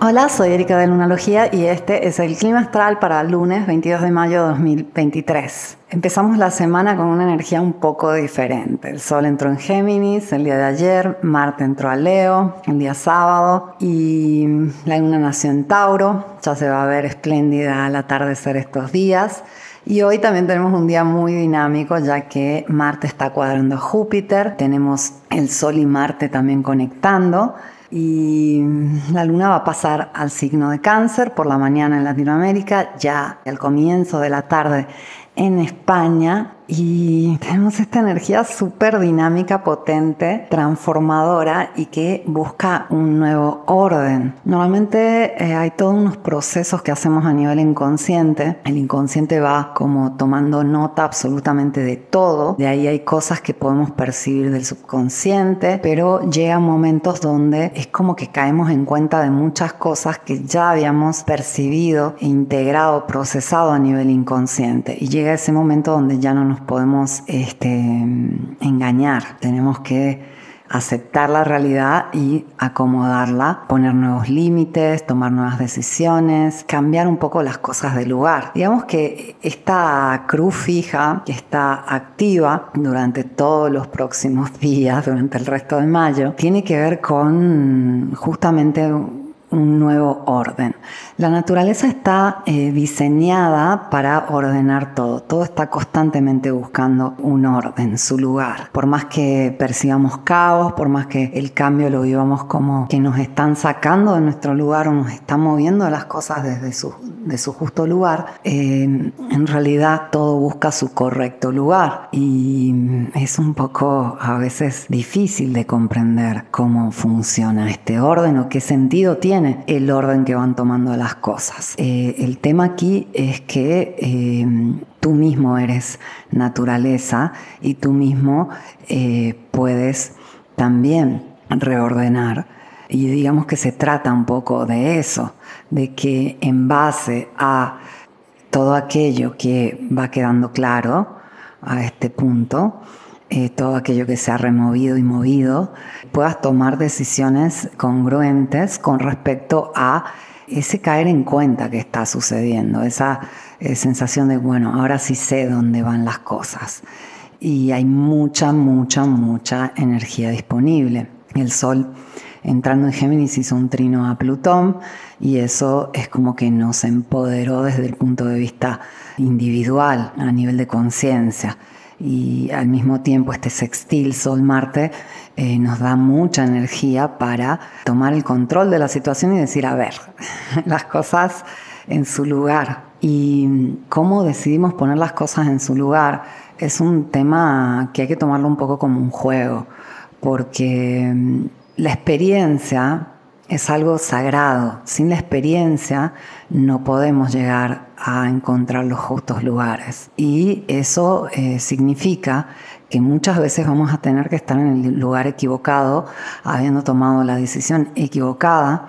Hola, soy Erika de Lunalogía y este es el clima astral para lunes 22 de mayo de 2023. Empezamos la semana con una energía un poco diferente. El Sol entró en Géminis el día de ayer, Marte entró a Leo el día sábado y la Luna nació en Tauro. Ya se va a ver espléndida al atardecer estos días. Y hoy también tenemos un día muy dinámico ya que Marte está cuadrando a Júpiter, tenemos el Sol y Marte también conectando y la luna va a pasar al signo de cáncer por la mañana en Latinoamérica, ya al comienzo de la tarde en España y tenemos esta energía súper dinámica, potente, transformadora y que busca un nuevo orden. Normalmente eh, hay todos unos procesos que hacemos a nivel inconsciente. El inconsciente va como tomando nota absolutamente de todo. De ahí hay cosas que podemos percibir del subconsciente, pero llegan momentos donde es como que caemos en cuenta de muchas cosas que ya habíamos percibido, integrado, procesado a nivel inconsciente. Y llega ese momento donde ya no nos podemos este, engañar, tenemos que aceptar la realidad y acomodarla, poner nuevos límites, tomar nuevas decisiones, cambiar un poco las cosas de lugar. Digamos que esta cruz fija que está activa durante todos los próximos días, durante el resto de mayo, tiene que ver con justamente un nuevo orden. La naturaleza está eh, diseñada para ordenar todo. Todo está constantemente buscando un orden, su lugar. Por más que percibamos caos, por más que el cambio lo vivamos como que nos están sacando de nuestro lugar o nos están moviendo las cosas desde su, de su justo lugar, en realidad todo busca su correcto lugar. Y es un poco a veces difícil de comprender cómo funciona este orden o qué sentido tiene el orden que van tomando las cosas. Eh, el tema aquí es que eh, tú mismo eres naturaleza y tú mismo eh, puedes también reordenar. Y digamos que se trata un poco de eso, de que en base a todo aquello que va quedando claro a este punto, eh, todo aquello que se ha removido y movido, puedas tomar decisiones congruentes con respecto a ese caer en cuenta que está sucediendo, esa eh, sensación de, bueno, ahora sí sé dónde van las cosas. Y hay mucha, mucha, mucha energía disponible. El Sol entrando en Géminis hizo un trino a Plutón y eso es como que nos empoderó desde el punto de vista individual, a nivel de conciencia y al mismo tiempo este sextil Sol-Marte eh, nos da mucha energía para tomar el control de la situación y decir, a ver, las cosas en su lugar. Y cómo decidimos poner las cosas en su lugar es un tema que hay que tomarlo un poco como un juego, porque mm, la experiencia es algo sagrado. Sin la experiencia no podemos llegar a encontrar los justos lugares. Y eso eh, significa que muchas veces vamos a tener que estar en el lugar equivocado, habiendo tomado la decisión equivocada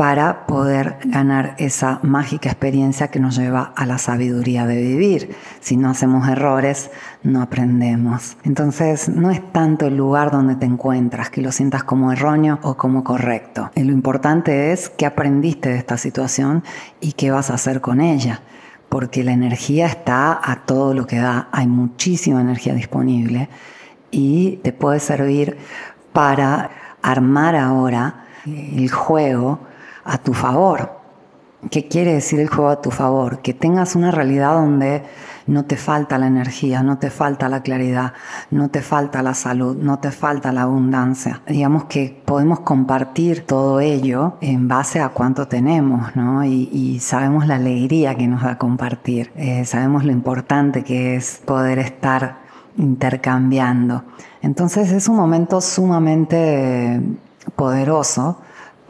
para poder ganar esa mágica experiencia que nos lleva a la sabiduría de vivir. Si no hacemos errores, no aprendemos. Entonces, no es tanto el lugar donde te encuentras, que lo sientas como erróneo o como correcto. lo importante es qué aprendiste de esta situación y qué vas a hacer con ella. Porque la energía está a todo lo que da, hay muchísima energía disponible y te puede servir para armar ahora el juego a tu favor. ¿Qué quiere decir el juego a tu favor? Que tengas una realidad donde no te falta la energía, no te falta la claridad, no te falta la salud, no te falta la abundancia. Digamos que podemos compartir todo ello en base a cuánto tenemos, ¿no? Y, sabemos la alegría que nos da compartir, eh, sabemos lo importante que es poder estar intercambiando. Entonces es un momento sumamente poderoso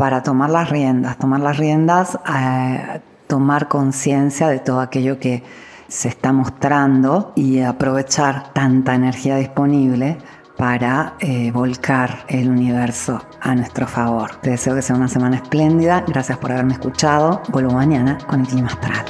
para tomar las riendas, tomar las riendas, eh, tomar conciencia de todo aquello que se está mostrando y aprovechar tanta energía disponible para eh, volcar el universo a nuestro favor. Te deseo que sea una semana espléndida. Gracias por haberme escuchado. Vuelvo mañana con el clima astral.